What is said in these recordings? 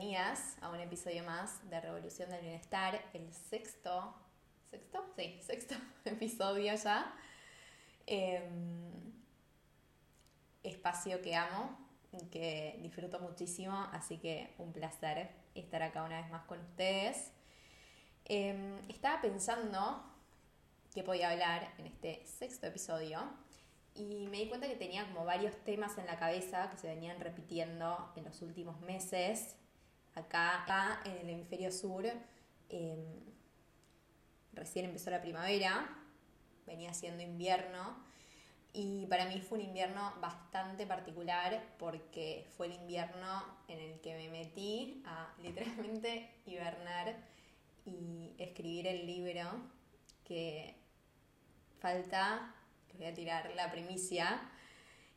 bienvenidas a un episodio más de Revolución del Bienestar, el sexto, ¿sexto? Sí, sexto episodio ya. Em, espacio que amo, que disfruto muchísimo, así que un placer estar acá una vez más con ustedes. Em, estaba pensando que podía hablar en este sexto episodio y me di cuenta que tenía como varios temas en la cabeza que se venían repitiendo en los últimos meses. Acá, en el hemisferio sur em, recién empezó la primavera, venía siendo invierno y para mí fue un invierno bastante particular porque fue el invierno en el que me metí a literalmente hibernar y escribir el libro que falta voy a tirar la primicia,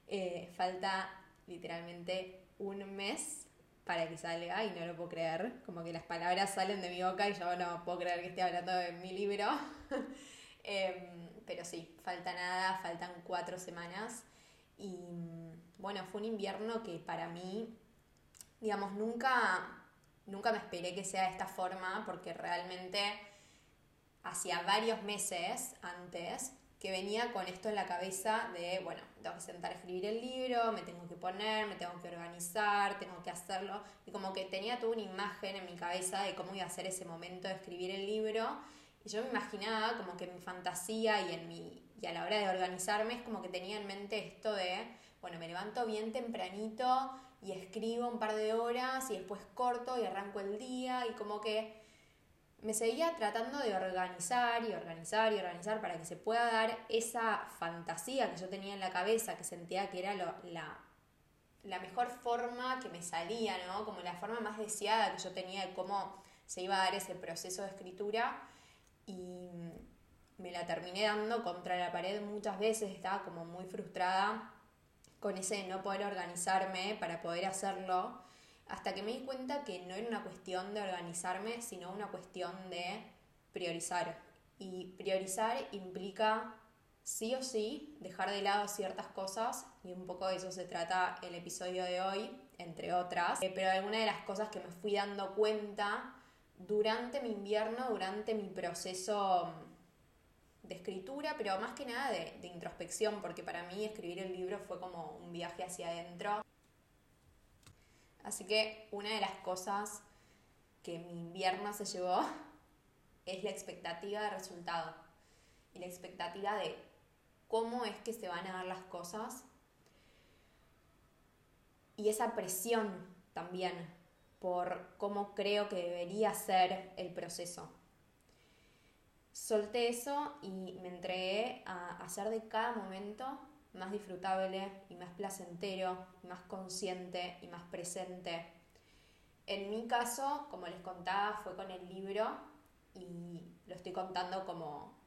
eh, falta literalmente un mes para que salga y no lo puedo creer, como que las palabras salen de mi boca y yo no puedo creer que esté hablando de mi libro. Em, pero sí, falta nada, faltan cuatro semanas y bueno, fue un invierno que para mí, digamos, nunca, nunca me esperé que sea de esta forma porque realmente hacía varios meses antes que venía con esto en la cabeza de, bueno, tengo que sentar a escribir el libro, me tengo que poner, me tengo que organizar, tengo que hacerlo. Y como que tenía toda una imagen en mi cabeza de cómo iba a ser ese momento de escribir el libro. Y yo me imaginaba como que mi fantasía y, en mi, y a la hora de organizarme es como que tenía en mente esto de, bueno, me levanto bien tempranito y escribo un par de horas y después corto y arranco el día y como que me seguía tratando de organizar y organizar y organizar para que se pueda dar esa fantasía que yo tenía en la cabeza, que sentía que era la, la mejor forma que me salía, ¿no? Como la forma más deseada que yo tenía de cómo se iba a dar ese proceso de escritura. Y me la terminé dando contra la pared muchas veces, estaba como muy frustrada con ese no poder organizarme para poder hacerlo hasta que me di cuenta que no era una cuestión de organizarme, sino una cuestión de priorizar. Y priorizar implica sí o sí dejar de lado ciertas cosas, y un poco de eso se trata el episodio de hoy, entre otras. Eh, pero alguna de las cosas que me fui dando cuenta durante mi invierno, durante mi proceso de escritura, pero más que nada de, de introspección, porque para mí escribir el libro fue como un viaje hacia adentro Así que una de las cosas que mi invierno se llevó es la expectativa de resultado y la expectativa de cómo es que se van a dar las cosas y esa presión también por cómo creo que debería ser el proceso. Solté eso y me entregué a hacer de cada momento más disfrutable y más placentero, más consciente y más presente. En mi caso, como les contaba, fue con el libro y lo estoy contando como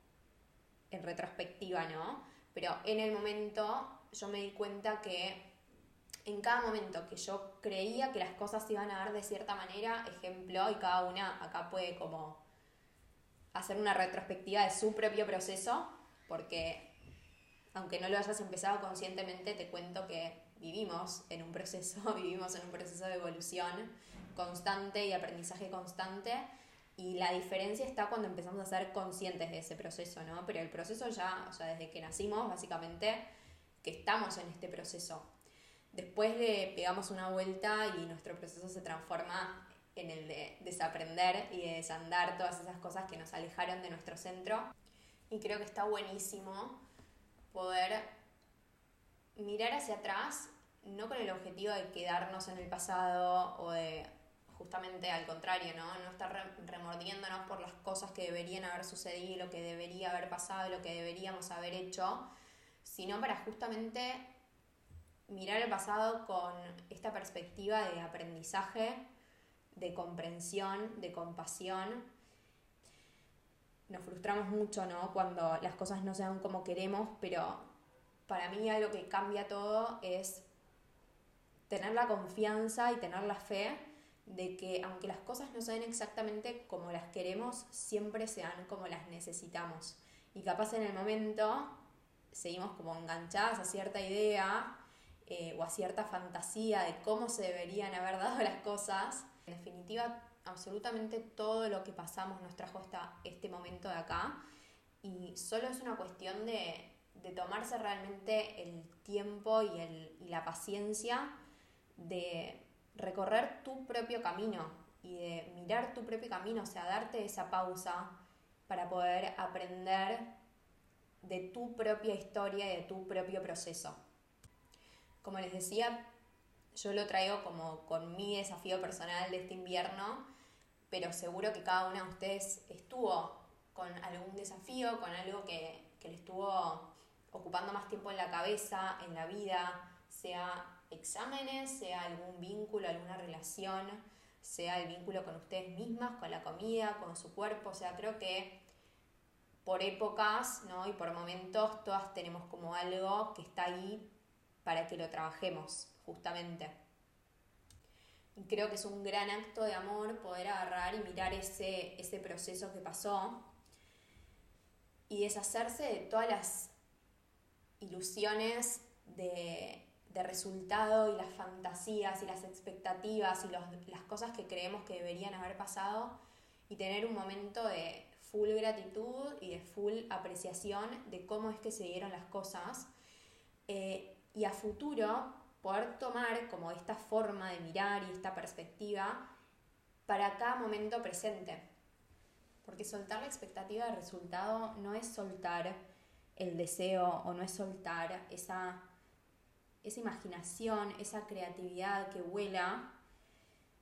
en retrospectiva, ¿no? Pero en el momento yo me di cuenta que en cada momento que yo creía que las cosas iban a dar de cierta manera, ejemplo, y cada una acá puede como hacer una retrospectiva de su propio proceso, porque aunque no lo hayas empezado conscientemente, te cuento que vivimos en un proceso, vivimos en un proceso de evolución constante y aprendizaje constante. Y la diferencia está cuando empezamos a ser conscientes de ese proceso, ¿no? Pero el proceso ya, o sea, desde que nacimos, básicamente, que estamos en este proceso. Después le pegamos una vuelta y nuestro proceso se transforma en el de desaprender y de desandar todas esas cosas que nos alejaron de nuestro centro. Y creo que está buenísimo poder mirar hacia atrás, no con el objetivo de quedarnos en el pasado o de justamente al contrario, ¿no? No estar remordiéndonos por las cosas que deberían haber sucedido, lo que debería haber pasado, lo que deberíamos haber hecho, sino para justamente mirar el pasado con esta perspectiva de aprendizaje, de comprensión, de compasión nos frustramos mucho, ¿no? Cuando las cosas no se dan como queremos, pero para mí algo que cambia todo es tener la confianza y tener la fe de que aunque las cosas no se den exactamente como las queremos, siempre se dan como las necesitamos. Y capaz en el momento seguimos como enganchadas a cierta idea eh, o a cierta fantasía de cómo se deberían haber dado las cosas, En definitiva, absolutamente todo lo que pasamos nos trajo hasta este momento de acá y solo es una cuestión de, tomarse realmente el tiempo y, el, y la paciencia de recorrer tu propio camino y de mirar tu propio camino, o sea, darte esa pausa para poder aprender de tu propia historia y de tu propio proceso. Como les decía, yo lo traigo como con mi desafío personal de este invierno, pero seguro que cada una de ustedes estuvo con algún desafío, con algo que, le estuvo ocupando más tiempo en la cabeza, en la vida, sea exámenes, sea algún vínculo, alguna relación, sea el vínculo con ustedes mismas, con la comida, con su cuerpo. O sea, creo que por épocas ¿no? y por momentos todas tenemos como algo que está ahí para que lo trabajemos, justamente. Creo que es un gran acto de amor poder agarrar y mirar ese, ese proceso que pasó y deshacerse de todas las ilusiones de, resultado y las fantasías y las expectativas y las cosas que creemos que deberían haber pasado y tener un momento de full gratitud y de full apreciación de cómo es que se dieron las cosas eh, y a futuro poder tomar como esta forma de mirar y esta perspectiva para cada momento presente. Porque soltar la expectativa de resultado no es soltar el deseo o no es soltar esa, esa imaginación, esa creatividad que vuela,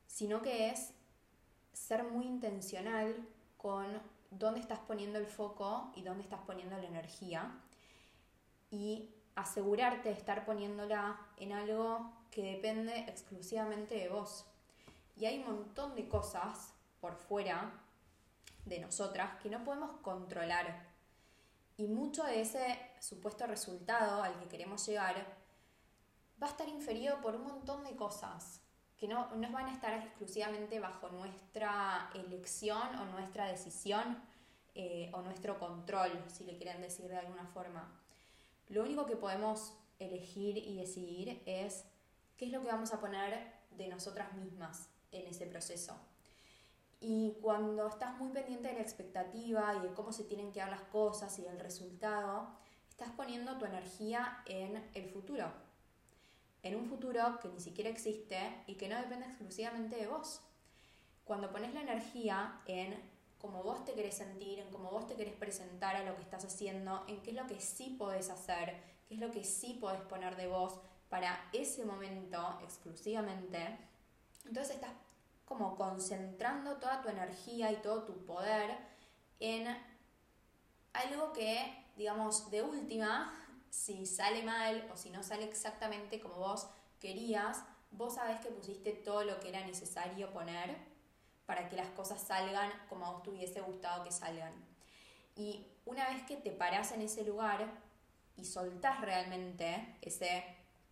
sino que es ser muy intencional con dónde estás poniendo el foco y dónde estás poniendo la energía y asegurarte de estar poniéndola en algo que depende exclusivamente de vos. Y hay un montón de cosas por fuera de nosotras que no podemos controlar. Y mucho de ese supuesto resultado al que queremos llegar va a estar inferido por un montón de cosas que no, no van a estar exclusivamente bajo nuestra elección o nuestra decisión eh, o nuestro control, si le quieren decir de alguna forma. Lo único que podemos elegir y decidir es qué es lo que vamos a poner de nosotras mismas en ese proceso. Y cuando estás muy pendiente de la expectativa y de cómo se tienen que dar las cosas y del resultado, estás poniendo tu energía en el futuro. En un futuro que ni siquiera existe y que no depende exclusivamente de vos. Cuando pones la energía en cómo vos te querés sentir, en cómo vos te querés presentar a lo que estás haciendo, en qué es lo que sí podés hacer, qué es lo que sí podés poner de vos para ese momento exclusivamente, entonces estás como concentrando toda tu energía y todo tu poder en algo que, digamos, de última, si sale mal o si no sale exactamente como vos querías, vos sabés que pusiste todo lo que era necesario poner para que las cosas salgan como a vos te hubiese gustado que salgan. Y una vez que te parás en ese lugar y soltás realmente ese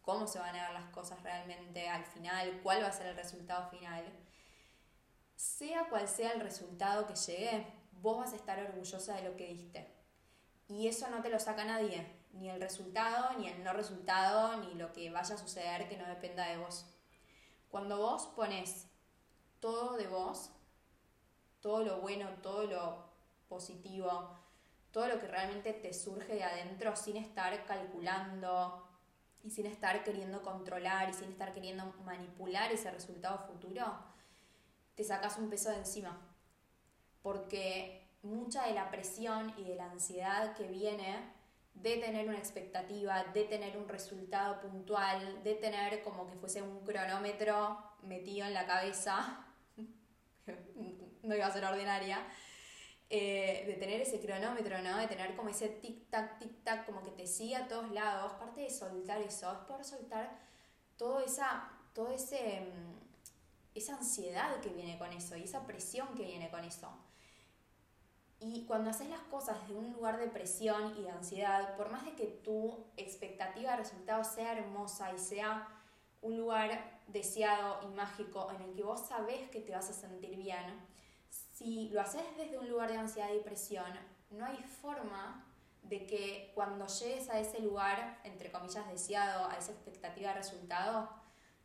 cómo se van a dar las cosas realmente al final, cuál va a ser el resultado final, sea cual sea el resultado que llegue, vos vas a estar orgullosa de lo que diste. Y eso no te lo saca nadie, ni el resultado, ni el no resultado, ni lo que vaya a suceder que no dependa de vos. Cuando vos pones todo de vos, todo lo bueno, todo lo positivo, todo lo que realmente te surge de adentro sin estar calculando y sin estar queriendo controlar y sin estar queriendo manipular ese resultado futuro, te sacas un peso de encima. Porque mucha de la presión y de la ansiedad que viene de tener una expectativa, de tener un resultado puntual, de tener como que fuese un cronómetro metido en la cabeza, no iba a ser ordinaria, eh, de tener ese cronómetro, ¿no? De tener como ese tic-tac, tic-tac, como que te sigue a todos lados. Parte de soltar eso, es por soltar todo esa, todo ese mm, esa ansiedad que viene con eso y esa presión que viene con eso. Y cuando haces las cosas desde un lugar de presión y de ansiedad, por más de que tu expectativa de resultado sea hermosa y sea un lugar deseado y mágico en el que vos sabés que te vas a sentir bien, si lo haces desde un lugar de ansiedad y presión, no hay forma de que cuando llegues a ese lugar, entre comillas, deseado, a esa expectativa de resultado,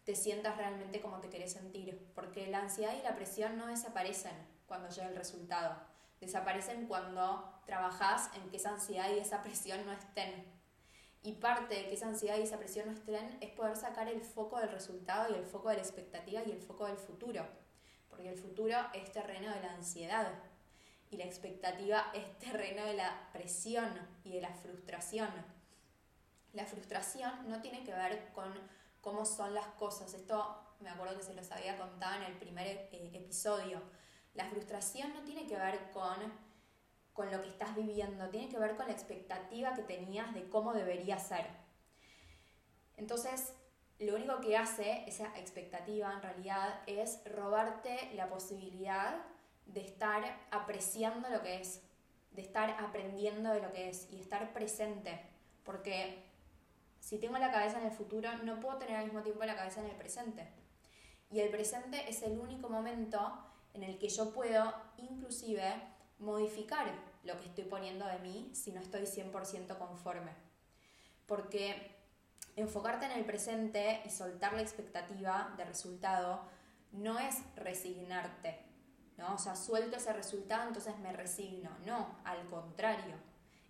te sientas realmente como te querés sentir, porque la ansiedad y la presión no desaparecen cuando llega el resultado, desaparecen cuando trabajas en que esa ansiedad y esa presión no estén. Y parte de que esa ansiedad y esa presión no estén es poder sacar el foco del resultado y el foco de la expectativa y el foco del futuro, porque el futuro es terreno de la ansiedad y la expectativa es terreno de la presión y de la frustración. La frustración no tiene que ver con cómo son las cosas. Esto me acuerdo que se los había contado en el primer eh, episodio. La frustración no tiene que ver con, con lo que estás viviendo, tiene que ver con la expectativa que tenías de cómo debería ser. Entonces, lo único que hace esa expectativa en realidad es robarte la posibilidad de estar apreciando lo que es, de estar aprendiendo de lo que es y estar presente. Porque si tengo la cabeza en el futuro, no puedo tener al mismo tiempo la cabeza en el presente. Y el presente es el único momento en el que yo puedo inclusive modificar lo que estoy poniendo de mí si no estoy 100% conforme. Porque enfocarte en el presente y soltar la expectativa de resultado no es resignarte, ¿no? O sea, suelto ese resultado, entonces me resigno. No, al contrario,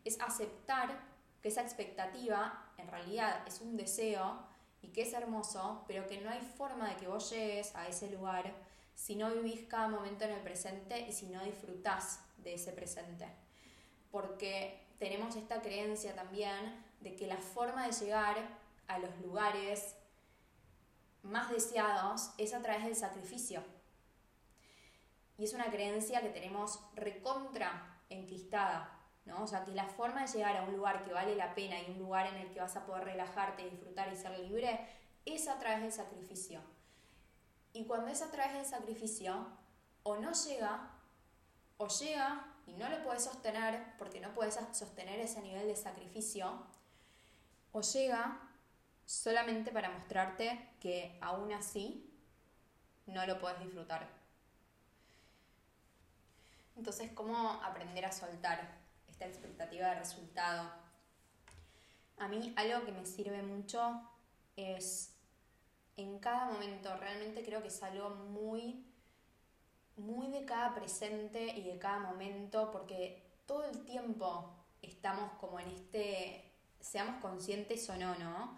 es aceptar que esa expectativa en realidad es un deseo y que es hermoso, pero que no hay forma de que vos llegues a ese lugar si no vivís cada momento en el presente y si no disfrutás de ese presente. Porque tenemos esta creencia también de que la forma de llegar a los lugares más deseados es a través del sacrificio. Y es una creencia que tenemos recontra enquistada ¿no? O sea, que la forma de llegar a un lugar que vale la pena y un lugar en el que vas a poder relajarte, disfrutar y ser libre, es a través del sacrificio. Y cuando es a través del sacrificio, o no llega, o llega y no lo puedes sostener porque no puedes sostener ese nivel de sacrificio, o llega solamente para mostrarte que aún así no lo puedes disfrutar. Entonces, ¿cómo aprender a soltar? esta expectativa de resultado. A mí algo que me sirve mucho es en cada momento, realmente creo que es algo muy, muy de cada presente y de cada momento, porque todo el tiempo estamos como en este, seamos conscientes o no, ¿no?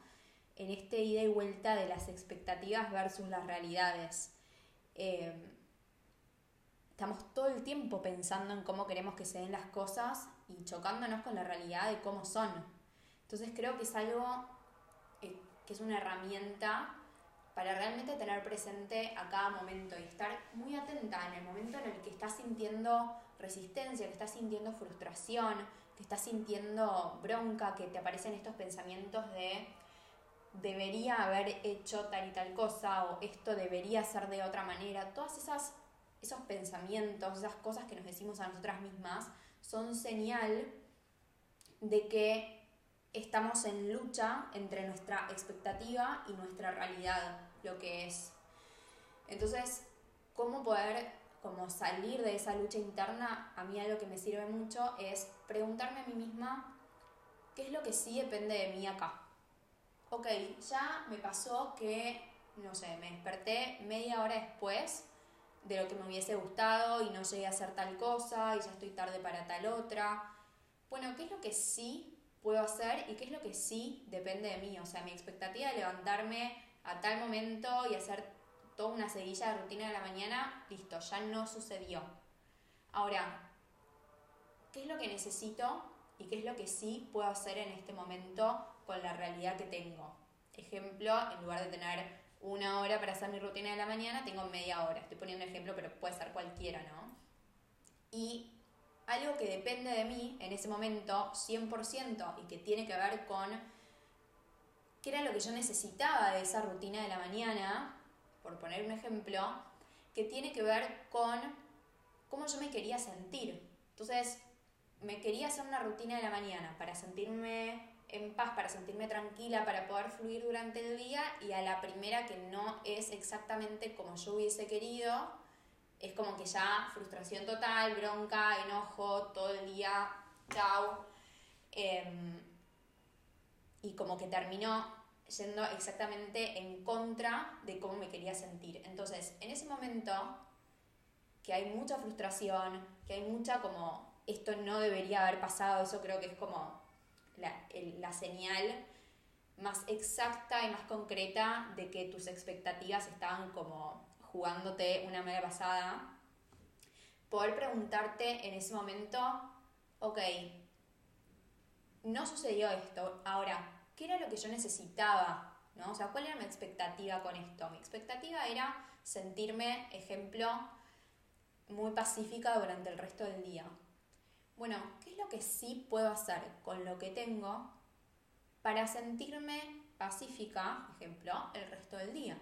En este ida y vuelta de las expectativas versus las realidades. Eh, estamos todo el tiempo pensando en cómo queremos que se den las cosas y chocándonos con la realidad de cómo son. Entonces creo que es algo eh, que es una herramienta para realmente tener presente a cada momento y estar muy atenta en el momento en el que estás sintiendo resistencia, que estás sintiendo frustración, que estás sintiendo bronca, que te aparecen estos pensamientos de debería haber hecho tal y tal cosa o esto debería ser de otra manera, todas esas esos pensamientos, esas cosas que nos decimos a nosotras mismas, son señal de que estamos en lucha entre nuestra expectativa y nuestra realidad, lo que es. Entonces, ¿cómo poder como salir de esa lucha interna? A mí algo que me sirve mucho es preguntarme a mí misma qué es lo que sí depende de mí acá. Ok, ya me pasó que, no sé, me desperté media hora después de lo que me hubiese gustado y no llegué a hacer tal cosa y ya estoy tarde para tal otra. Bueno, ¿qué es lo que sí puedo hacer y qué es lo que sí depende de mí? O sea, mi expectativa de levantarme a tal momento y hacer toda una seguilla de rutina de la mañana, listo, ya no sucedió. Ahora, ¿qué es lo que necesito y qué es lo que sí puedo hacer en este momento con la realidad que tengo? Ejemplo, en lugar de tener una hora para hacer mi rutina de la mañana, tengo media hora. Estoy poniendo un ejemplo, pero puede ser cualquiera, ¿no? Y algo que depende de mí en ese momento 100% y que tiene que ver con qué era lo que yo necesitaba de esa rutina de la mañana, por poner un ejemplo, que tiene que ver con cómo yo me quería sentir. Entonces, me quería hacer una rutina de la mañana para sentirme en paz, para sentirme tranquila, para poder fluir durante el día y a la primera que no es exactamente como yo hubiese querido, es como que ya frustración total, bronca, enojo, todo el día, chao. Em, y como que terminó yendo exactamente en contra de cómo me quería sentir. Entonces, en ese momento, que hay mucha frustración, que hay mucha como, esto no debería haber pasado, eso creo que es como la, la señal más exacta y más concreta de que tus expectativas estaban como jugándote una mala pasada. Poder preguntarte en ese momento, ok, no sucedió esto, ahora, ¿qué era lo que yo necesitaba? ¿no? O sea, ¿cuál era mi expectativa con esto? Mi expectativa era sentirme, ejemplo, muy pacífica durante el resto del día. Bueno, ¿qué es lo que sí puedo hacer con lo que tengo para sentirme pacífica, ejemplo, el resto del día?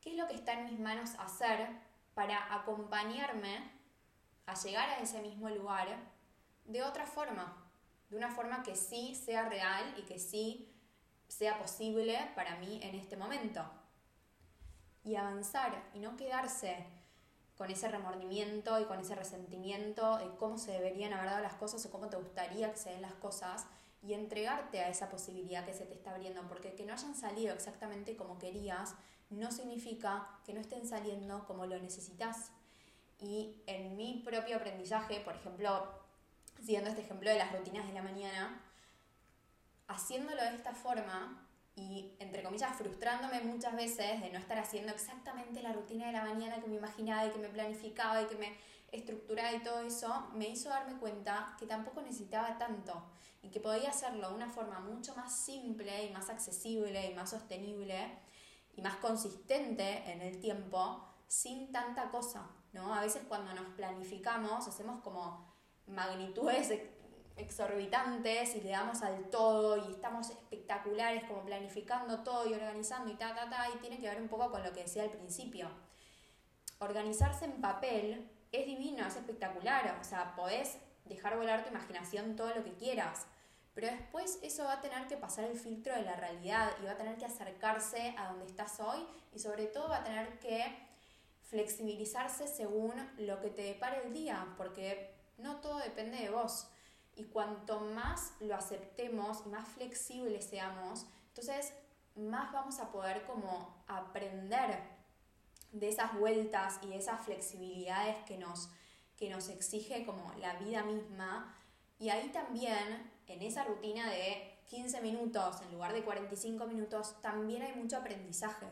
¿Qué es lo que está en mis manos hacer para acompañarme a llegar a ese mismo lugar de otra forma? De una forma que sí sea real y que sí sea posible para mí en este momento. Y avanzar y no quedarse con ese remordimiento y con ese resentimiento de cómo se deberían haber dado las cosas o cómo te gustaría que se den las cosas y entregarte a esa posibilidad que se te está abriendo, porque que no hayan salido exactamente como querías no significa que no estén saliendo como lo necesitas. Y en mi propio aprendizaje, por ejemplo, siguiendo este ejemplo de las rutinas de la mañana, haciéndolo de esta forma y, entre comillas, frustrándome muchas veces de no estar haciendo exactamente la rutina de la mañana que me imaginaba y que me planificaba y que me estructuraba y todo eso, me hizo darme cuenta que tampoco necesitaba tanto y que podía hacerlo de una forma mucho más simple y más accesible y más sostenible y más consistente en el tiempo sin tanta cosa, ¿no? A veces cuando nos planificamos hacemos como magnitudes exorbitantes y le damos al todo y estamos espectaculares como planificando todo y organizando y ta, ta, ta, y tiene que ver un poco con lo que decía al principio. Organizarse en papel es divino, es espectacular, o sea, podés dejar volar tu imaginación todo lo que quieras, pero después eso va a tener que pasar el filtro de la realidad y va a tener que acercarse a donde estás hoy y sobre todo va a tener que flexibilizarse según lo que te depare el día, porque no todo depende de vos. Y cuanto más lo aceptemos y más flexibles seamos, entonces más vamos a poder como aprender de esas vueltas y de esas flexibilidades que nos, que nos exige como la vida misma. Y ahí también, en esa rutina de 15 minutos en lugar de 45 minutos, también hay mucho aprendizaje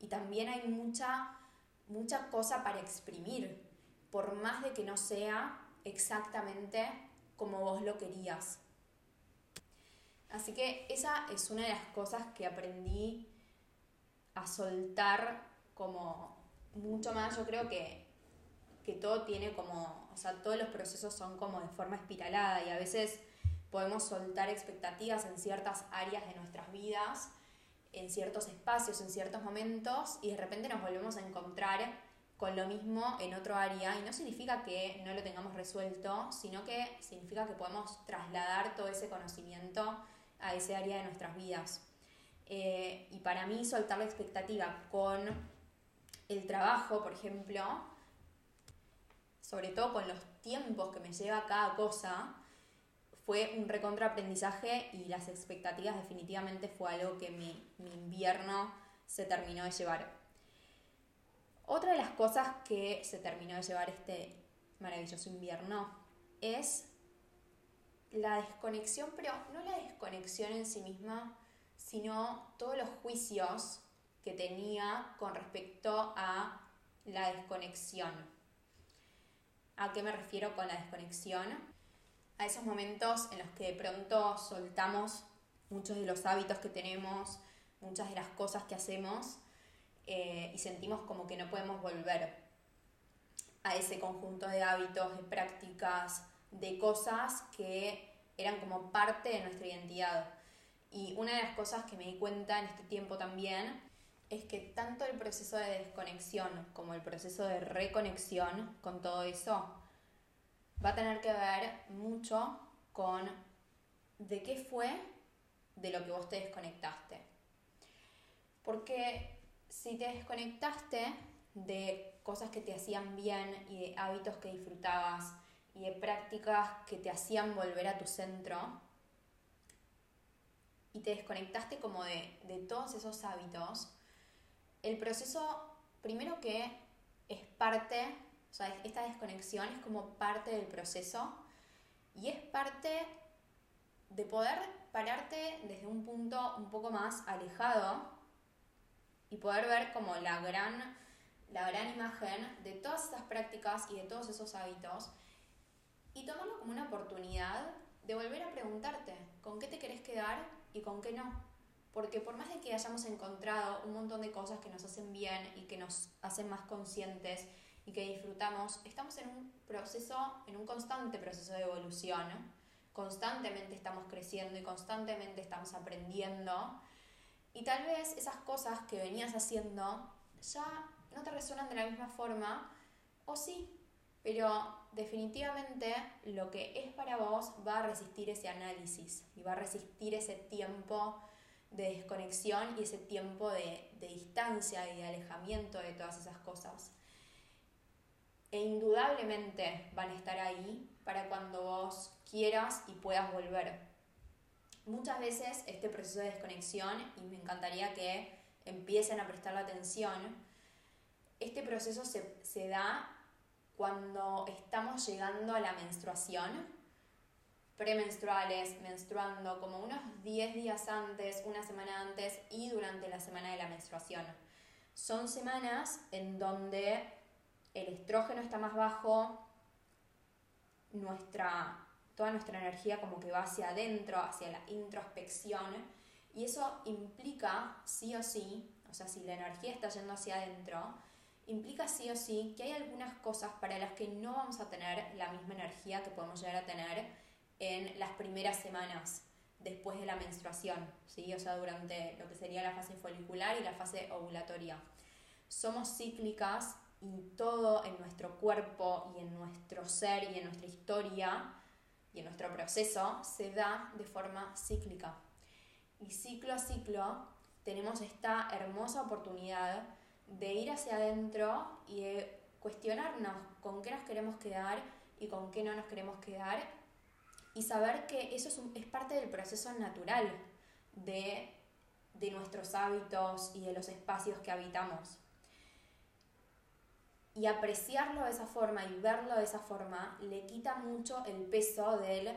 y también hay mucha, mucha cosa para exprimir, por más de que no sea exactamente como vos lo querías. Así que esa es una de las cosas que aprendí a soltar como mucho más. Yo creo que, que todo tiene como, o sea, todos los procesos son como de forma espiralada y a veces podemos soltar expectativas en ciertas áreas de nuestras vidas, en ciertos espacios, en ciertos momentos y de repente nos volvemos a encontrar con lo mismo en otro área y no significa que no lo tengamos resuelto, sino que significa que podemos trasladar todo ese conocimiento a ese área de nuestras vidas. Eh, y para mí soltar la expectativa con el trabajo, por ejemplo, sobre todo con los tiempos que me lleva cada cosa, fue un recontraaprendizaje y las expectativas definitivamente fue algo que mi, mi invierno se terminó de llevar. Otra de las cosas que se terminó de llevar este maravilloso invierno es la desconexión, pero no la desconexión en sí misma, sino todos los juicios que tenía con respecto a la desconexión. ¿A qué me refiero con la desconexión? A esos momentos en los que de pronto soltamos muchos de los hábitos que tenemos, muchas de las cosas que hacemos eh, y sentimos como que no podemos volver a ese conjunto de hábitos, de prácticas, de cosas que eran como parte de nuestra identidad. Y una de las cosas que me di cuenta en este tiempo también es que tanto el proceso de desconexión como el proceso de reconexión con todo eso va a tener que ver mucho con de qué fue de lo que vos te desconectaste. Porque si te desconectaste de cosas que te hacían bien y de hábitos que disfrutabas y de prácticas que te hacían volver a tu centro, y te desconectaste como de, de todos esos hábitos, el proceso, primero que es parte, o sea, esta desconexión es como parte del proceso y es parte de poder pararte desde un punto un poco más alejado y poder ver como la gran, la gran imagen de todas esas prácticas y de todos esos hábitos y tomarlo como una oportunidad de volver a preguntarte con qué te querés quedar y con qué no. Porque por más de que hayamos encontrado un montón de cosas que nos hacen bien y que nos hacen más conscientes y que disfrutamos, estamos en un proceso, en un constante proceso de evolución. Constantemente estamos creciendo y constantemente estamos aprendiendo. Y tal vez esas cosas que venías haciendo ya no te resuenan de la misma forma, o sí, pero definitivamente lo que es para vos va a resistir ese análisis y va a resistir ese tiempo de desconexión y ese tiempo de, distancia y de alejamiento de todas esas cosas. E indudablemente van a estar ahí para cuando vos quieras y puedas volver. Muchas veces este proceso de desconexión, y me encantaría que empiecen a prestar la atención, este proceso se, se da cuando estamos llegando a la menstruación, premenstruales, menstruando como unos 10 días antes, una semana antes y durante la semana de la menstruación. Son semanas en donde el estrógeno está más bajo, nuestra, toda nuestra energía como que va hacia adentro, hacia la introspección, y eso implica sí o sí, o sea, si la energía está yendo hacia adentro, implica sí o sí que hay algunas cosas para las que no vamos a tener la misma energía que podemos llegar a tener en las primeras semanas después de la menstruación, ¿sí? o sea, durante lo que sería la fase folicular y la fase ovulatoria. Somos cíclicas y todo en nuestro cuerpo y en nuestro ser y en nuestra historia nuestro proceso se da de forma cíclica. Y ciclo a ciclo tenemos esta hermosa oportunidad de ir hacia adentro y de cuestionarnos con qué nos queremos quedar y con qué no nos queremos quedar y saber que eso es, parte del proceso natural de, de nuestros hábitos y de los espacios que habitamos. Y apreciarlo de esa forma y verlo de esa forma le quita mucho el peso del,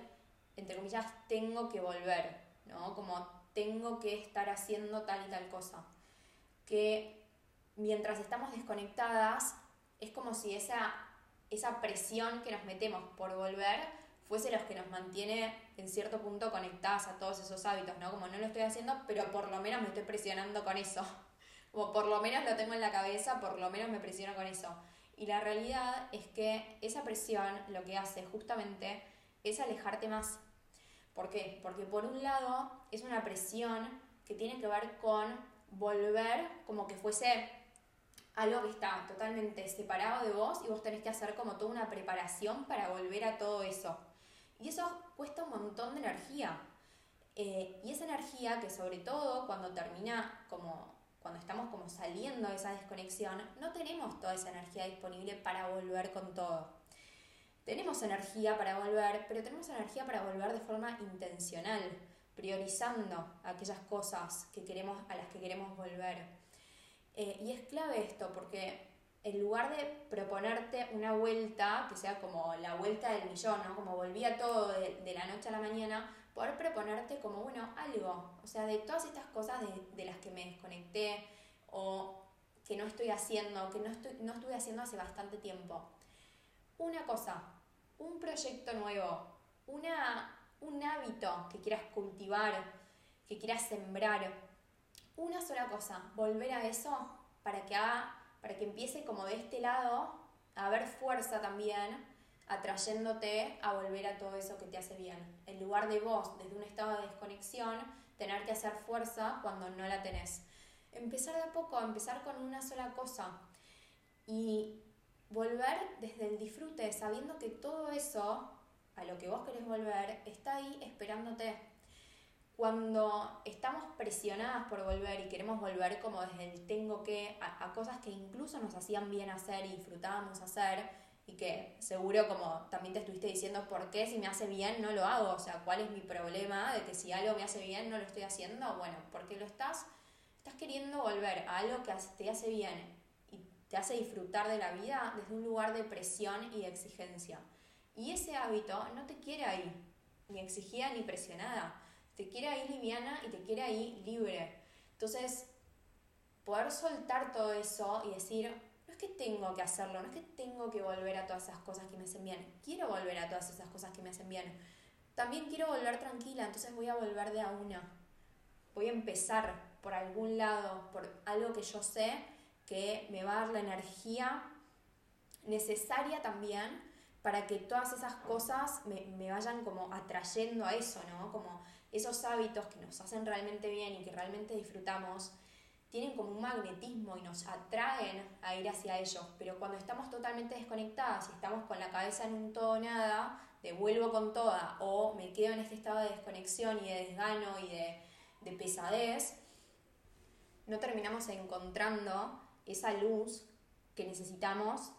entre comillas, tengo que volver, ¿no? Como tengo que estar haciendo tal y tal cosa. Que mientras estamos desconectadas, es como si esa, esa presión que nos metemos por volver fuese los que nos mantiene en cierto punto conectadas a todos esos hábitos, ¿no? Como no lo estoy haciendo, pero por lo menos me estoy presionando con eso. O por lo menos lo tengo en la cabeza, por lo menos me presiono con eso. Y la realidad es que esa presión lo que hace justamente es alejarte más. ¿Por qué? Porque por un lado es una presión que tiene que ver con volver como que fuese algo que está totalmente separado de vos y vos tenés que hacer como toda una preparación para volver a todo eso. Y eso cuesta un montón de energía. Eh, y esa energía que sobre todo cuando termina como cuando estamos como saliendo de esa desconexión, no tenemos toda esa energía disponible para volver con todo. Tenemos energía para volver, pero tenemos energía para volver de forma intencional, priorizando aquellas cosas que queremos, a las que queremos volver. Eh, y es clave esto, porque en lugar de proponerte una vuelta, que sea como la vuelta del millón, ¿no? Como volvía todo de, la noche a la mañana, poder proponerte como, bueno, algo, o sea, de todas estas cosas de, las que me desconecté o que no estoy haciendo, que no, estoy, no estuve haciendo hace bastante tiempo. Una cosa, un proyecto nuevo, una, un hábito que quieras cultivar, que quieras sembrar, una sola cosa, volver a eso para que, para que empiece como de este lado a haber fuerza también, atrayéndote a volver a todo eso que te hace bien. En lugar de vos, desde un estado de desconexión, tener que hacer fuerza cuando no la tenés. Empezar de a poco, empezar con una sola cosa y volver desde el disfrute, sabiendo que todo eso, a lo que vos querés volver, está ahí esperándote cuando estamos presionadas por volver y queremos volver como desde el tengo que a, cosas que incluso nos hacían bien hacer y disfrutábamos hacer y que seguro como también te estuviste diciendo, ¿por qué si me hace bien no lo hago? O sea, ¿cuál es mi problema de que si algo me hace bien no lo estoy haciendo? Bueno, porque lo estás, estás queriendo volver a algo que te hace bien y te hace disfrutar de la vida desde un lugar de presión y de exigencia. Y ese hábito no te quiere ahí, ni exigida ni presionada. Te quiere ahí liviana y te quiere ahí libre. Entonces, poder soltar todo eso y decir, que tengo que hacerlo, no es que tengo que volver a todas esas cosas que me hacen bien, quiero volver a todas esas cosas que me hacen bien. También quiero volver tranquila, entonces voy a volver de a una. Voy a empezar por algún lado, por algo que yo sé que me va a dar la energía necesaria también para que todas esas cosas me, me, vayan como atrayendo a eso, ¿no? Como esos hábitos que nos hacen realmente bien y que realmente disfrutamos, tienen como un magnetismo y nos atraen a ir hacia ellos, pero cuando estamos totalmente desconectadas y estamos con la cabeza en un todo nada, de vuelvo con toda o me quedo en este estado de desconexión y de desgano y de, de pesadez, no terminamos encontrando esa luz que necesitamos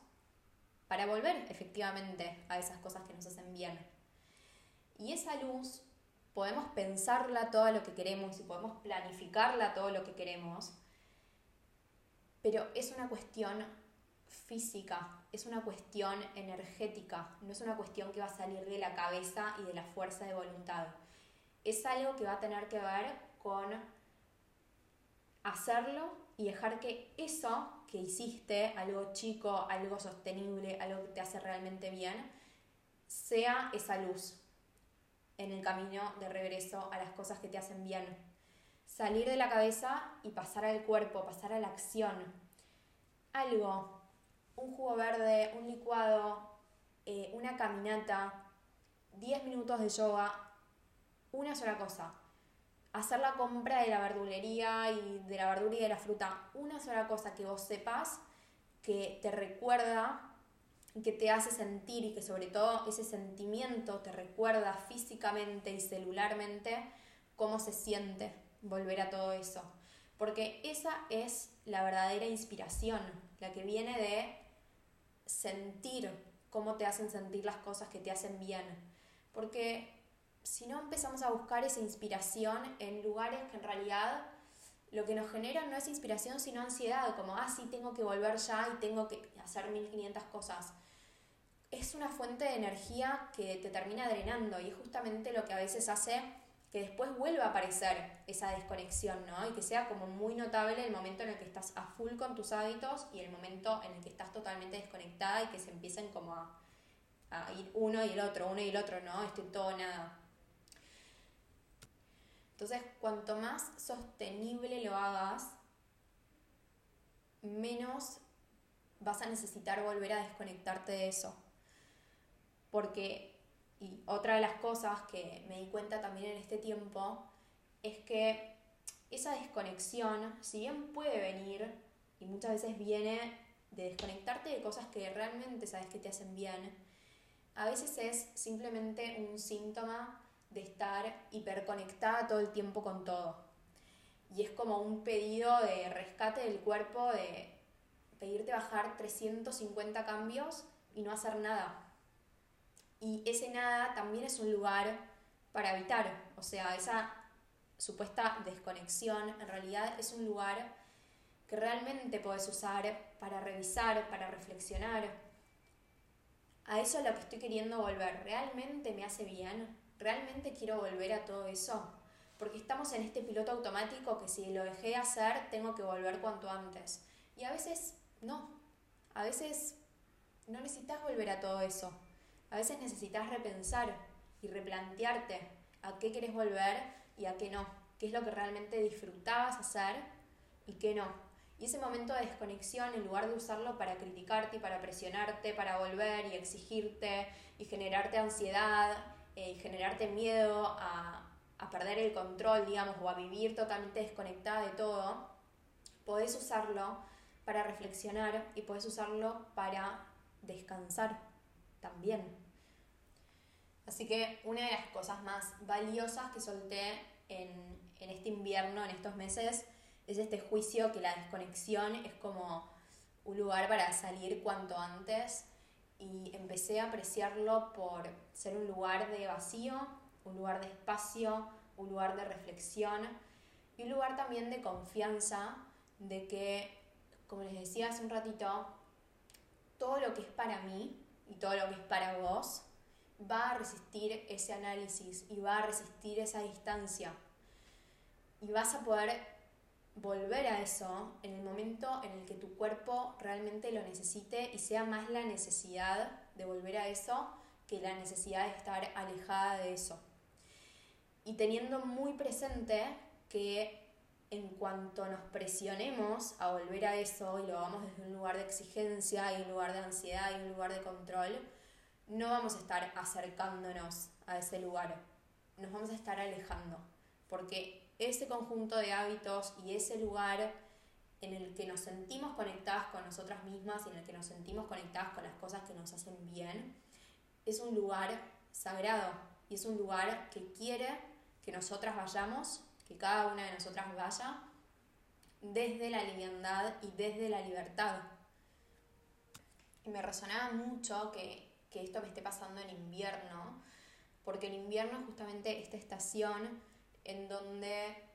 para volver efectivamente a esas cosas que nos hacen bien. Y esa luz podemos pensarla todo lo que queremos y podemos planificarla todo lo que queremos, pero es una cuestión física, es una cuestión energética, no es una cuestión que va a salir de la cabeza y de la fuerza de voluntad. Es algo que va a tener que ver con hacerlo y dejar que eso que hiciste, algo chico, algo sostenible, algo que te hace realmente bien, sea esa luz en el camino de regreso a las cosas que te hacen bien. Salir de la cabeza y pasar al cuerpo, pasar a la acción. Algo, un jugo verde, un licuado, eh, una caminata, 10 minutos de yoga, una sola cosa hacer la compra de la verdulería y de la verdura y de la fruta, una sola cosa que vos sepas que te recuerda que te hace sentir y que sobre todo ese sentimiento te recuerda físicamente y celularmente cómo se siente volver a todo eso. Porque esa es la verdadera inspiración, la que viene de sentir cómo te hacen sentir las cosas que te hacen bien. Porque si no empezamos a buscar esa inspiración en lugares que en realidad lo que nos genera no es inspiración sino ansiedad, como, ah, sí, tengo que volver ya y tengo que hacer 1500 cosas. Es una fuente de energía que te termina drenando y es justamente lo que a veces hace que después vuelva a aparecer esa desconexión, ¿no? Y que sea como muy notable el momento en el que estás a full con tus hábitos y el momento en el que estás totalmente desconectada y que se empiecen como a, ir uno y el otro, uno y el otro, ¿no? Este todo nada. Entonces, cuanto más sostenible lo hagas, menos vas a necesitar volver a desconectarte de eso. Porque, y otra de las cosas que me di cuenta también en este tiempo, es que esa desconexión, si bien puede venir, y muchas veces viene de desconectarte de cosas que realmente sabes que te hacen bien, a veces es simplemente un síntoma de estar hiperconectada todo el tiempo con todo. Y es como un pedido de rescate del cuerpo, de pedirte bajar 350 cambios y no hacer nada. Y ese nada también es un lugar para habitar. O sea, esa supuesta desconexión en realidad es un lugar que realmente puedes usar para revisar, para reflexionar. A eso es lo que estoy queriendo volver. ¿Realmente me hace bien? ¿realmente quiero volver a todo eso? Porque estamos en este piloto automático que si lo dejé de hacer, tengo que volver cuanto antes. Y a veces no. A veces no necesitas volver a todo eso. A veces necesitas repensar y replantearte a qué quieres volver y a qué no. Qué es lo que realmente disfrutabas hacer y qué no. Y ese momento de desconexión, en lugar de usarlo para criticarte y para presionarte, para volver y exigirte y generarte ansiedad eh, generarte miedo a, a perder el control, digamos, o a vivir totalmente desconectada de todo, podés usarlo para reflexionar y podés usarlo para descansar también. Así que una de las cosas más valiosas que solté en, en, este invierno, en estos meses, es este juicio que la desconexión es como un lugar para salir cuanto antes. Y empecé a apreciarlo por ser un lugar de vacío, un lugar de espacio, un lugar de reflexión y un lugar también de confianza de que, como les decía hace un ratito, todo lo que es para mí y todo lo que es para vos va a resistir ese análisis y va a resistir esa distancia. Y vas a poder volver a eso en el momento en el que tu cuerpo realmente lo necesite y sea más la necesidad de volver a eso que la necesidad de estar alejada de eso. Y teniendo muy presente que en cuanto nos presionemos a volver a eso y lo hagamos desde un lugar de exigencia y un lugar de ansiedad y un lugar de control, no vamos a estar acercándonos a ese lugar, nos vamos a estar alejando, porque ese conjunto de hábitos y ese lugar en el que nos sentimos conectadas con nosotras mismas y en el que nos sentimos conectadas con las cosas que nos hacen bien, es un lugar sagrado y es un lugar que quiere que nosotras vayamos, que cada una de nosotras vaya desde la liviandad y desde la libertad. Y me resonaba mucho que, que esto me esté pasando en invierno, porque el invierno es justamente esta estación en donde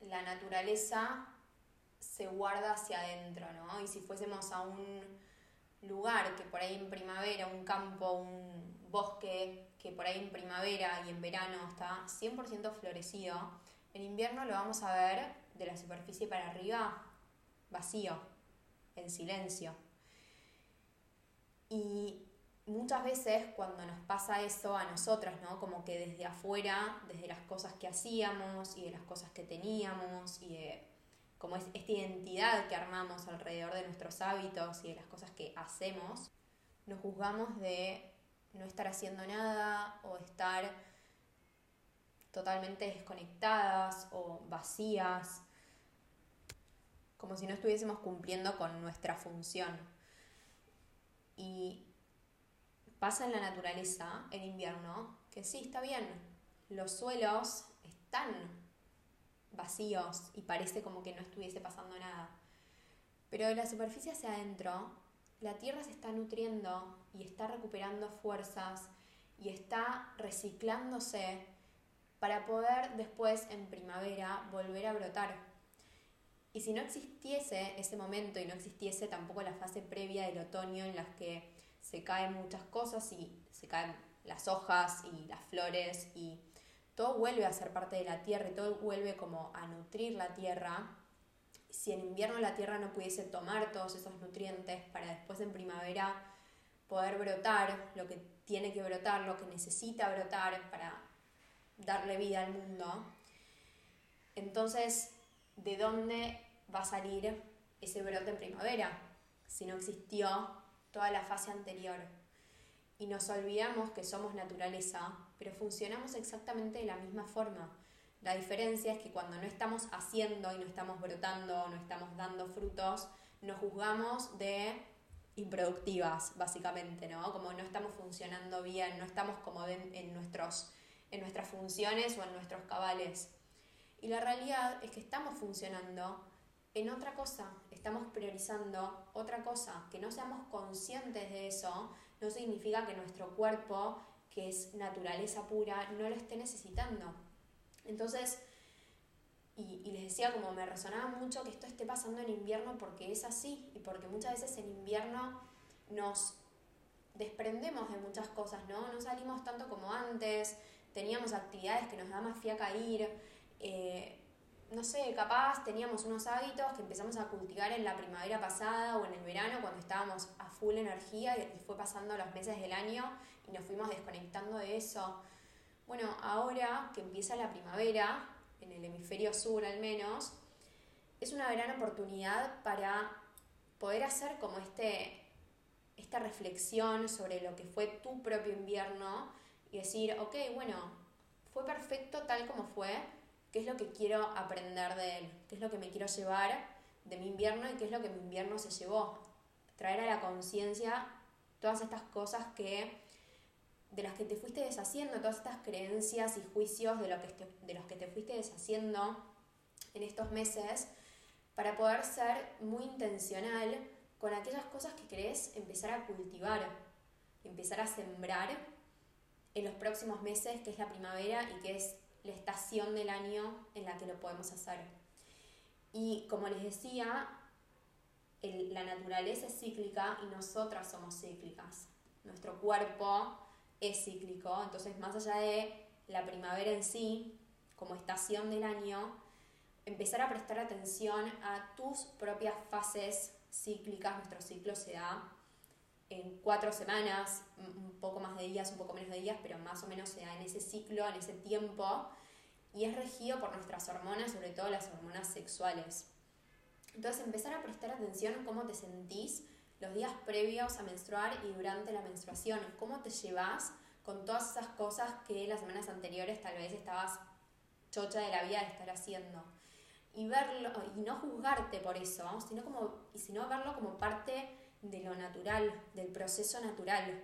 la naturaleza se guarda hacia adentro, ¿no? Y si fuésemos a un lugar que por ahí en primavera, un campo, un bosque que por ahí en primavera y en verano está 100% florecido, en invierno lo vamos a ver de la superficie para arriba vacío, en silencio. Y muchas veces cuando nos pasa eso a nosotras, ¿no? Como que desde afuera, desde las cosas que hacíamos y de las cosas que teníamos y de como es esta identidad que armamos alrededor de nuestros hábitos y de las cosas que hacemos, nos juzgamos de no estar haciendo nada o estar totalmente desconectadas o vacías, como si no estuviésemos cumpliendo con nuestra función. Y pasa en la naturaleza, en invierno, que sí, está bien, los suelos están vacíos y parece como que no estuviese pasando nada. Pero de la superficie hacia adentro, la tierra se está nutriendo y está recuperando fuerzas y está reciclándose para poder después en primavera volver a brotar. Y si no existiese ese momento y no existiese tampoco la fase previa del otoño en las que se caen muchas cosas y se caen las hojas y las flores y todo vuelve a ser parte de la tierra y todo vuelve como a nutrir la tierra. Si en invierno la tierra no pudiese tomar todos esos nutrientes para después en primavera poder brotar lo que tiene que brotar, lo que necesita brotar para darle vida al mundo, entonces, ¿de dónde va a salir ese brote en primavera? Si no existió toda la fase anterior. Y nos olvidamos que somos naturaleza, pero funcionamos exactamente de la misma forma. La diferencia es que cuando no estamos haciendo y no estamos brotando, no estamos dando frutos, nos juzgamos de improductivas, básicamente, ¿no? Como no estamos funcionando bien, no estamos como en, nuestros, en nuestras funciones o en nuestros cabales. Y la realidad es que estamos funcionando en otra cosa, estamos priorizando otra cosa, que no seamos conscientes de eso, no significa que nuestro cuerpo, que es naturaleza pura, no lo esté necesitando. Entonces, y, les decía como me resonaba mucho que esto esté pasando en invierno porque es así y porque muchas veces en invierno nos desprendemos de muchas cosas, ¿no? No salimos tanto como antes, teníamos actividades que nos da más fiaca ir, eh, no sé, capaz teníamos unos hábitos que empezamos a cultivar en la primavera pasada o en el verano cuando estábamos a full energía y fue pasando los meses del año y nos fuimos desconectando de eso. Bueno, ahora que empieza la primavera, en el hemisferio sur al menos, es una gran oportunidad para poder hacer como este, esta reflexión sobre lo que fue tu propio invierno y decir, ok, bueno, fue perfecto tal como fue, qué es lo que quiero aprender de él, qué es lo que me quiero llevar de mi invierno y qué es lo que mi invierno se llevó. Traer a la conciencia todas estas cosas que de las que te fuiste deshaciendo, todas estas creencias y juicios de, lo que de los que te fuiste deshaciendo en estos meses, para poder ser muy intencional con aquellas cosas que querés empezar a cultivar. empezar a sembrar en los próximos meses, que es la primavera y que es la estación del año en la que lo podemos hacer. Y como les decía, la naturaleza es cíclica y nosotras somos cíclicas. Nuestro cuerpo es cíclico, entonces más allá de la primavera en sí, como estación del año, empezar a prestar atención a tus propias fases cíclicas. Nuestro ciclo se da en cuatro semanas, un poco más de días, un poco menos de días, pero más o menos se da en ese ciclo, en ese tiempo, y es regido por nuestras hormonas, sobre todo las hormonas sexuales. Entonces empezar a prestar atención a cómo te sentís los días previos a menstruar y durante la menstruación, cómo te llevas con todas esas cosas que las semanas anteriores tal vez estabas chocha de la vida de estar haciendo. Y verlo, y no juzgarte por eso, sino como, y sino verlo como parte de lo natural, del proceso natural.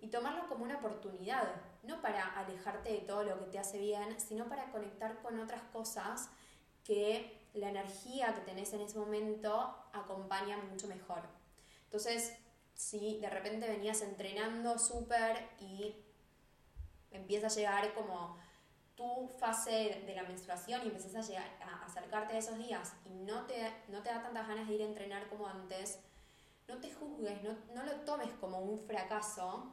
Y tomarlo como una oportunidad, no para alejarte de todo lo que te hace bien, sino para conectar con otras cosas que la energía que tenés en ese momento acompaña mucho mejor. Entonces, si de repente venías entrenando súper y empieza a llegar como tu fase de la menstruación y empiezas a, llegar, a acercarte a esos días y no te, no te da tantas ganas de ir a entrenar como antes, no te juzgues, no, no lo tomes como un fracaso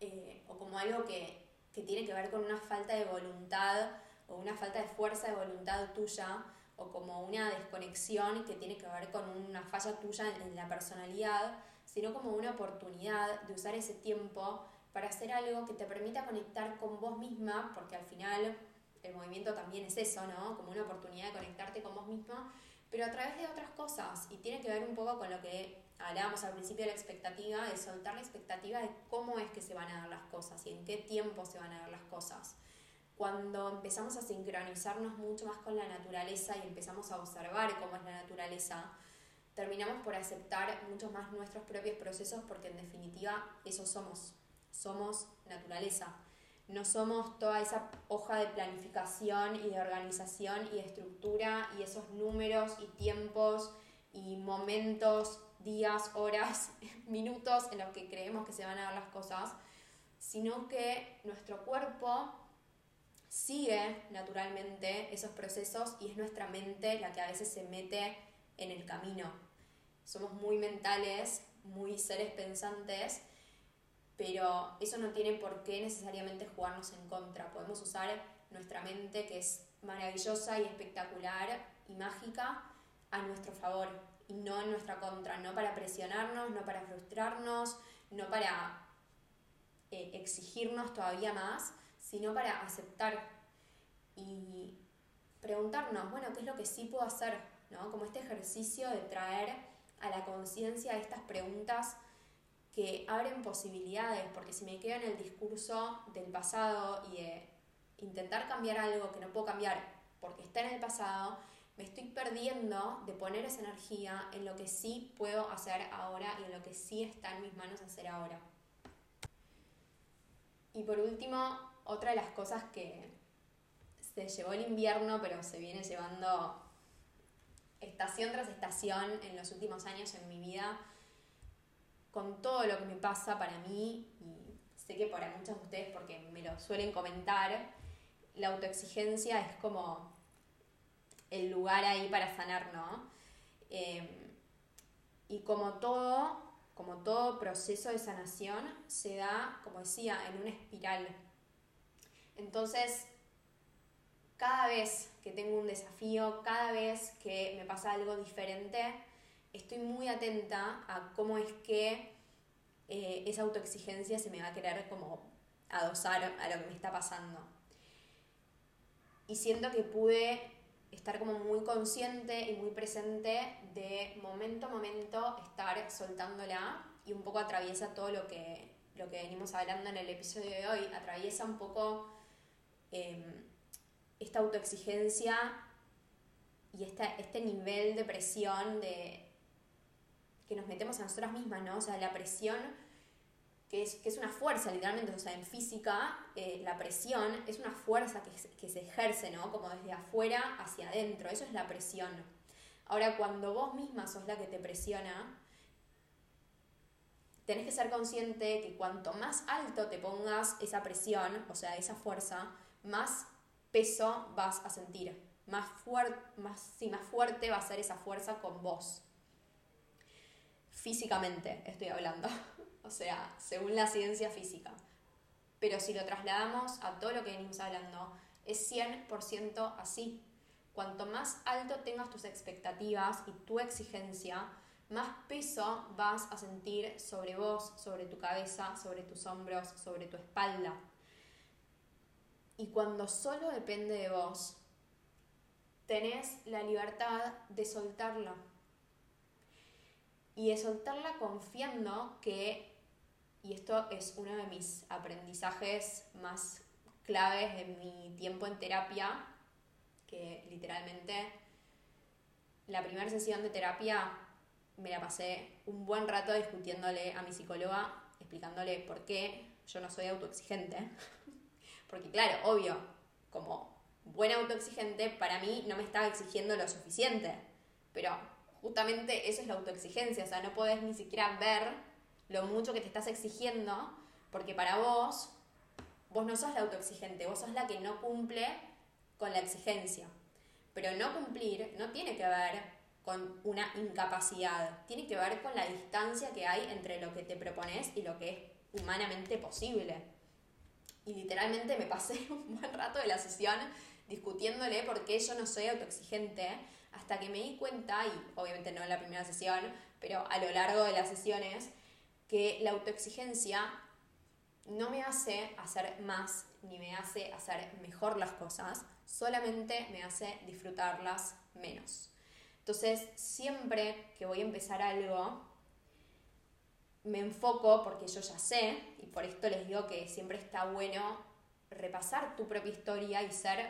eh, o como algo que, que tiene que ver con una falta de voluntad o una falta de fuerza de voluntad tuya o como una desconexión que tiene que ver con una falla tuya en, la personalidad, sino como una oportunidad de usar ese tiempo para hacer algo que te permita conectar con vos misma, porque al final el movimiento también es eso, ¿no? Como una oportunidad de conectarte con vos misma, pero a través de otras cosas. Y tiene que ver un poco con lo que hablábamos al principio de la expectativa, de soltar la expectativa de cómo es que se van a dar las cosas y en qué tiempo se van a dar las cosas cuando empezamos a sincronizarnos mucho más con la naturaleza y empezamos a observar cómo es la naturaleza, terminamos por aceptar mucho más nuestros propios procesos porque en definitiva eso somos, somos naturaleza. No somos toda esa hoja de planificación y de organización y de estructura y esos números y tiempos y momentos, días, horas, minutos en los que creemos que se van a dar las cosas, sino que nuestro cuerpo sigue naturalmente esos procesos y es nuestra mente la que a veces se mete en el camino. Somos muy mentales, muy seres pensantes, pero eso no tiene por qué necesariamente jugarnos en contra. Podemos usar nuestra mente, que es maravillosa y espectacular y mágica, a nuestro favor y no en nuestra contra, no para presionarnos, no para frustrarnos, no para eh, exigirnos todavía más, sino para aceptar y preguntarnos, bueno, ¿qué es lo que sí puedo hacer? ¿no? Como este ejercicio de traer a la conciencia estas preguntas que abren posibilidades, porque si me quedo en el discurso del pasado y de intentar cambiar algo que no puedo cambiar porque está en el pasado, me estoy perdiendo de poner esa energía en lo que sí puedo hacer ahora y en lo que sí está en mis manos hacer ahora. Y por último, otra de las cosas que se llevó el invierno, pero se viene llevando estación tras estación en los últimos años en mi vida, con todo lo que me pasa para mí, y sé que para muchos de ustedes, porque me lo suelen comentar, la autoexigencia es como el lugar ahí para sanar, ¿no? Em, y como todo, como todo proceso de sanación, se da, como decía, en una espiral entonces, cada vez que tengo un desafío, cada vez que me pasa algo diferente, estoy muy atenta a cómo es que eh, esa autoexigencia se me va a querer como adosar a lo que me está pasando. Y siento que pude estar como muy consciente y muy presente de momento a momento estar soltándola y un poco atraviesa todo lo que, lo que venimos hablando en el episodio de hoy, atraviesa un poco Em, esta autoexigencia y este nivel de presión de, que nos metemos a nosotras mismas, ¿no? O sea, la presión, que es, que es una fuerza, literalmente, o sea, en física, eh, la presión es una fuerza que, que se ejerce, ¿no? Como desde afuera hacia adentro, eso es la presión. Ahora, cuando vos misma sos la que te presiona, tenés que ser consciente que cuanto más alto te pongas esa presión, o sea, esa fuerza, más peso vas a sentir, más, más, sí, más fuerte va a ser esa fuerza con vos. Físicamente estoy hablando, o sea, según la ciencia física. Pero si lo trasladamos a todo lo que venimos hablando, es 100% así. Cuanto más alto tengas tus expectativas y tu exigencia, más peso vas a sentir sobre vos, sobre tu cabeza, sobre tus hombros, sobre tu espalda. Y cuando solo depende de vos, tenés la libertad de soltarla. Y de soltarla confiando que, y esto es uno de mis aprendizajes más claves de mi tiempo en terapia, que literalmente la primera sesión de terapia me la pasé un buen rato discutiéndole a mi psicóloga, explicándole por qué yo no soy autoexigente. Porque claro, obvio, como buena autoexigente, para mí no me estaba exigiendo lo suficiente. Pero justamente eso es la autoexigencia, o sea, no podés ni siquiera ver lo mucho que te estás exigiendo, porque para vos, vos no sos la autoexigente, vos sos la que no cumple con la exigencia. Pero no cumplir no tiene que ver con una incapacidad, tiene que ver con la distancia que hay entre lo que te propones y lo que es humanamente posible. Y literalmente me pasé un buen rato de la sesión discutiéndole por qué yo no soy autoexigente, hasta que me di cuenta, y obviamente no en la primera sesión, pero a lo largo de las sesiones, que la autoexigencia no me hace hacer más ni me hace hacer mejor las cosas, solamente me hace disfrutarlas menos. Entonces, siempre que voy a empezar algo, me enfoco porque yo ya sé, y por esto les digo que siempre está bueno repasar tu propia historia y ser,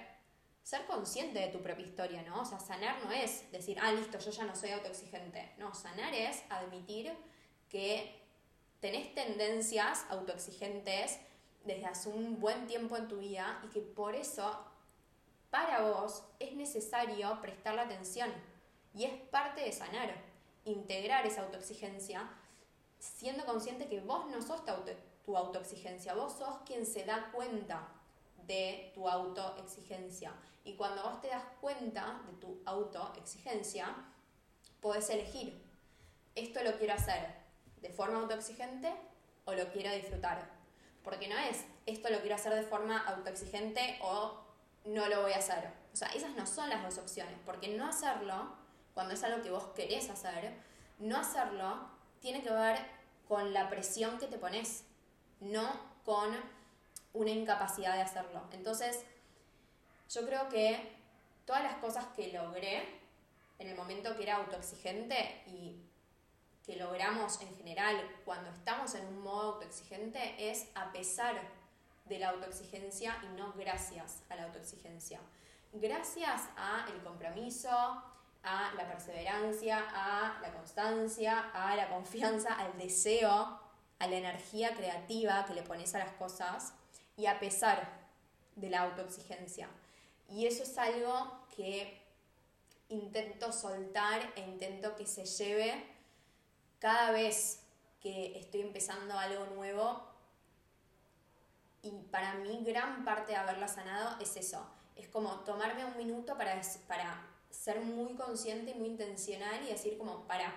ser consciente de tu propia historia, ¿no? O sea, sanar no es decir, ah, listo, yo ya no soy autoexigente. No, sanar es admitir que tenés tendencias autoexigentes desde hace un buen tiempo en tu vida y que por eso para vos es necesario prestarle atención y es parte de sanar, integrar esa autoexigencia, siendo consciente que vos no sos tu, autoexigencia, vos sos quien se da cuenta de tu autoexigencia. Y cuando vos te das cuenta de tu autoexigencia, podés elegir, esto lo quiero hacer de forma autoexigente o lo quiero disfrutar. Porque no es, esto lo quiero hacer de forma autoexigente o no lo voy a hacer. O sea, esas no son las dos opciones, porque no hacerlo cuando es algo que vos querés hacer, no hacerlo tiene que ver con la presión que te pones, no con una incapacidad de hacerlo. Entonces, yo creo que todas las cosas que logré en el momento que era autoexigente y que logramos en general cuando estamos en un modo autoexigente es a pesar de la autoexigencia y no gracias a la autoexigencia. Gracias a el compromiso, a la perseverancia, a la constancia, a la confianza, al deseo, a la energía creativa que le pones a las cosas y a pesar de la autoexigencia. Y eso es algo que intento soltar e intento que se lleve cada vez que estoy empezando algo nuevo. Y para mí gran parte de haberla sanado es eso. Es como tomarme un minuto para, para ser muy consciente y muy intencional y decir como, para,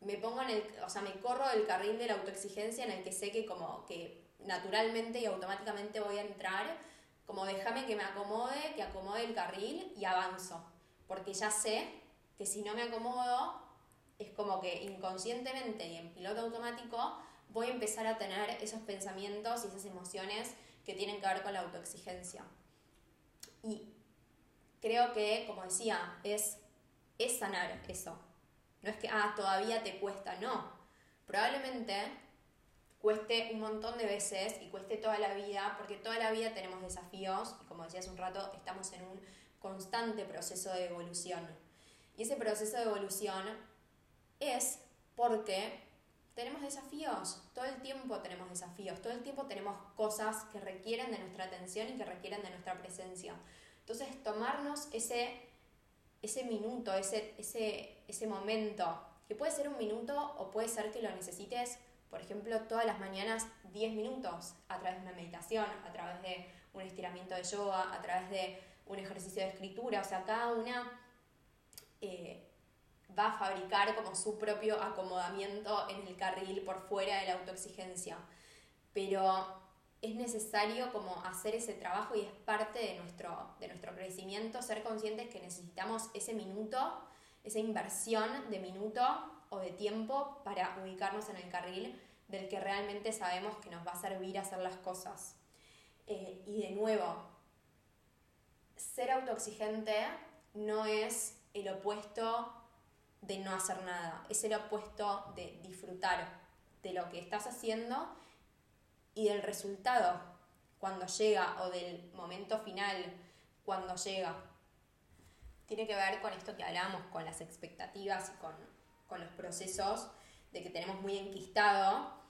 me pongo en el, o sea, me corro del carril de la autoexigencia en el que sé que como que naturalmente y automáticamente voy a entrar, como déjame que me acomode, que acomode el carril y avanzo, porque ya sé que si no me acomodo, es como que inconscientemente y en piloto automático voy a empezar a tener esos pensamientos y esas emociones que tienen que ver con la autoexigencia. Y creo que, como decía, es, es sanar eso. No es que, ah, todavía te cuesta, no. Probablemente cueste un montón de veces y cueste toda la vida, porque toda la vida tenemos desafíos y como decía hace un rato, estamos en un constante proceso de evolución. Y ese proceso de evolución es porque tenemos desafíos, todo el tiempo tenemos desafíos, todo el tiempo tenemos cosas que requieren de nuestra atención y que requieren de nuestra presencia. Entonces, tomarnos ese, ese minuto, ese, ese, ese momento, que puede ser un minuto o puede ser que lo necesites por ejemplo, todas las mañanas 10 minutos a través de una meditación, a través de un estiramiento de yoga, a través de un ejercicio de escritura, o sea, cada una eh, va a fabricar como su propio acomodamiento en el carril por fuera de la autoexigencia. Pero es necesario como hacer ese trabajo y es parte de nuestro, de nuestro crecimiento, ser conscientes que necesitamos ese minuto, esa inversión de minuto o de tiempo para ubicarnos en el carril del que realmente sabemos que nos va a servir hacer las cosas. Eh, y de nuevo, ser autoexigente no es el opuesto de no hacer nada, es el opuesto de disfrutar de lo que estás haciendo y del resultado cuando llega o del momento final cuando llega. Tiene que ver con esto que hablamos, con las expectativas y con, con los procesos de que tenemos muy enquistado,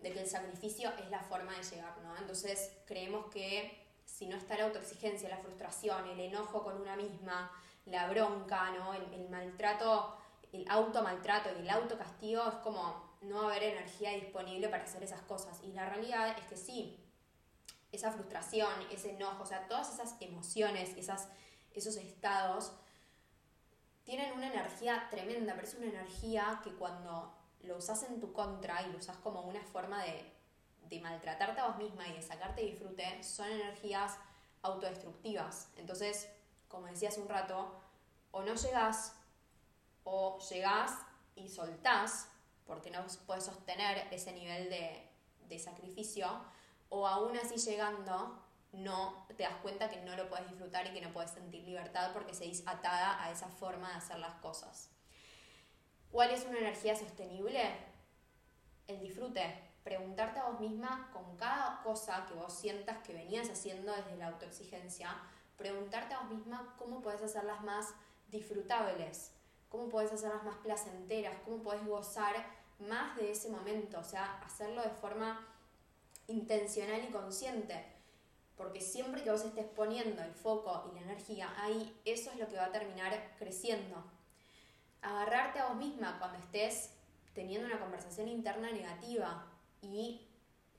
de que el sacrificio es la forma de llegar, ¿no? Entonces creemos que si no está la autoexigencia, la frustración, el enojo con una misma, la bronca, ¿no? el, el maltrato, el automaltrato y el autocastigo es como no haber energía disponible para hacer esas cosas. Y la realidad es que sí, esa frustración, ese enojo, o sea, todas esas emociones, esas, esos estados, tienen una energía tremenda, pero es una energía que cuando lo usas en tu contra y lo usas como una forma de, de maltratarte a vos misma y de sacarte disfrute, son energías autodestructivas. Entonces, como decía hace un rato, o no llegás, o llegás y soltás, porque no puedes sostener ese nivel de, de sacrificio, o aún así llegando, no te das cuenta que no lo puedes disfrutar y que no puedes sentir libertad porque seguís atada a esa forma de hacer las cosas. ¿Cuál es una energía sostenible? El disfrute. Preguntarte a vos misma con cada cosa que vos sientas que venías haciendo desde la autoexigencia, preguntarte a vos misma cómo puedes hacerlas más disfrutables, cómo puedes hacerlas más placenteras, cómo puedes gozar más de ese momento, o sea, hacerlo de forma intencional y consciente. Porque siempre que vos estés poniendo el foco y la energía ahí, eso es lo que va a terminar creciendo. Agarrarte a vos misma cuando estés teniendo una conversación interna negativa y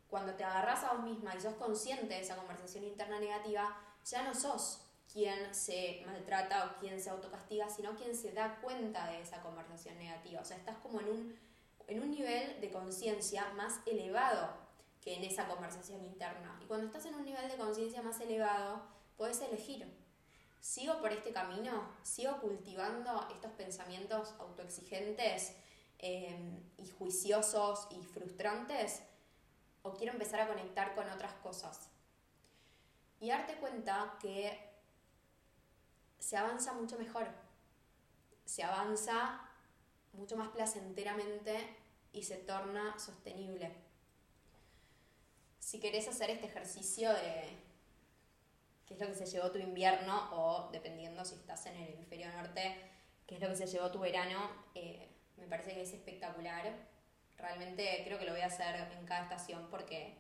cuando te agarras a vos misma y sos consciente de esa conversación interna negativa, ya no sos quien se maltrata o quien se autocastiga, sino quien se da cuenta de esa conversación negativa. O sea, estás como en un, en un nivel de conciencia más elevado que en esa conversación interna. Y cuando estás en un nivel de conciencia más elevado, puedes elegir. ¿Sigo por este camino? ¿Sigo cultivando estos pensamientos autoexigentes eh, y juiciosos y frustrantes? ¿O quiero empezar a conectar con otras cosas? Y darte cuenta que se avanza mucho mejor. Se avanza mucho más placenteramente y se torna sostenible. Si querés hacer este ejercicio de qué es lo que se llevó tu invierno o dependiendo si estás en el hemisferio norte, qué es lo que se llevó tu verano, eh, me parece que es espectacular. Realmente creo que lo voy a hacer en cada estación porque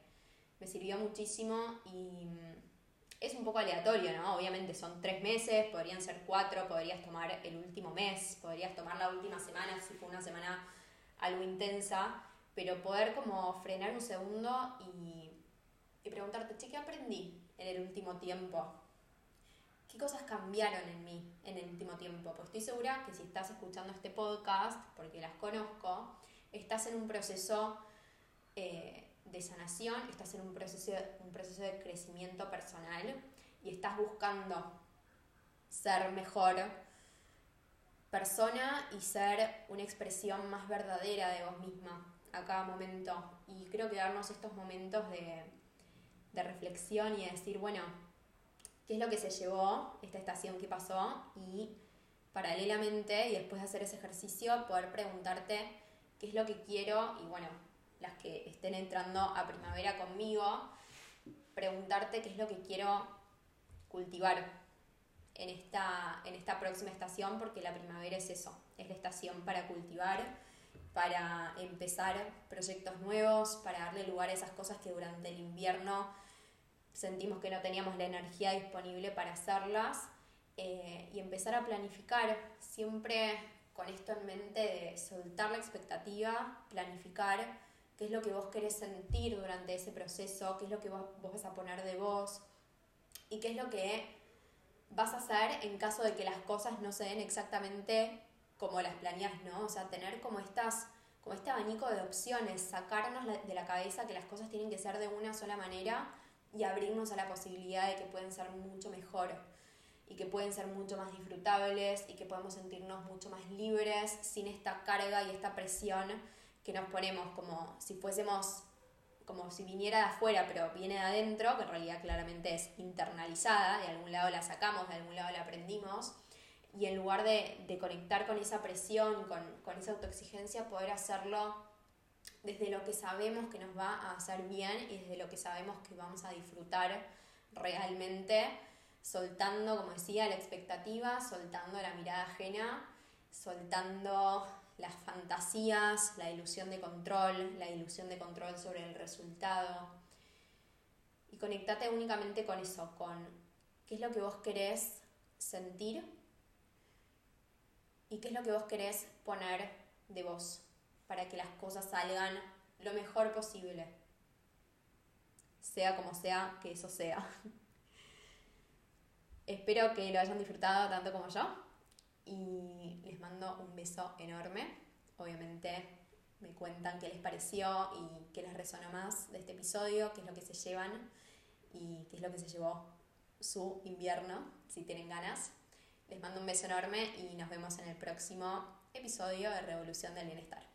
me sirvió muchísimo y es un poco aleatorio, ¿no? Obviamente son tres meses, podrían ser cuatro, podrías tomar el último mes, podrías tomar la última semana si fue una semana algo intensa, pero poder como frenar un segundo y, preguntarte, che, ¿qué aprendí en el último tiempo? ¿Qué cosas cambiaron en mí en el último tiempo? Pues estoy segura que si estás escuchando este podcast, porque las conozco, estás en un proceso eh, de sanación, estás en un proceso, un proceso de crecimiento personal y estás buscando ser mejor persona y ser una expresión más verdadera de vos misma a cada momento. Y creo que darnos estos momentos de, de reflexión y de decir, bueno, ¿qué es lo que se llevó esta estación que pasó? Y paralelamente, y después de hacer ese ejercicio, poder preguntarte qué es lo que quiero y bueno, las que estén entrando a primavera conmigo, preguntarte qué es lo que quiero cultivar en esta, en esta próxima estación, porque la primavera es eso, es la estación para cultivar, para empezar proyectos nuevos, para darle lugar a esas cosas que durante el invierno sentimos que no teníamos la energía disponible para hacerlas eh, y empezar a planificar siempre con esto en mente de soltar la expectativa, planificar, qué es lo que vos querés sentir durante ese proceso, qué es lo que vos, vos vas a poner de vos y qué es lo que vas a hacer en caso de que las cosas no se den exactamente como las planeas, ¿no? O sea, tener como estas como este abanico de opciones, sacarnos de la cabeza que las cosas tienen que ser de una sola manera y abrirnos a la posibilidad de que pueden ser mucho mejor y que pueden ser mucho más disfrutables y que podemos sentirnos mucho más libres sin esta carga y esta presión que nos ponemos como si fuésemos como si viniera de afuera pero viene de adentro, que en realidad claramente es internalizada, de algún lado la sacamos, de algún lado la aprendimos y en lugar de, conectar con esa presión, con, con, esa autoexigencia, poder hacerlo desde lo que sabemos que nos va a hacer bien y desde lo que sabemos que vamos a disfrutar realmente, soltando, como decía, la expectativa, soltando la mirada ajena, soltando las fantasías, la ilusión de control, la ilusión de control sobre el resultado. Y conectate únicamente con eso, con qué es lo que vos querés sentir y qué es lo que vos querés poner de vos para que las cosas salgan lo mejor posible. Sea como sea que eso sea. Espero que lo hayan disfrutado tanto como yo y les mando un beso enorme. Obviamente me cuentan qué les pareció y qué les resonó más de este episodio, qué es lo que se llevan y qué es lo que se llevó su invierno, si tienen ganas. Les mando un beso enorme y nos vemos en el próximo episodio de Revolución del Bienestar.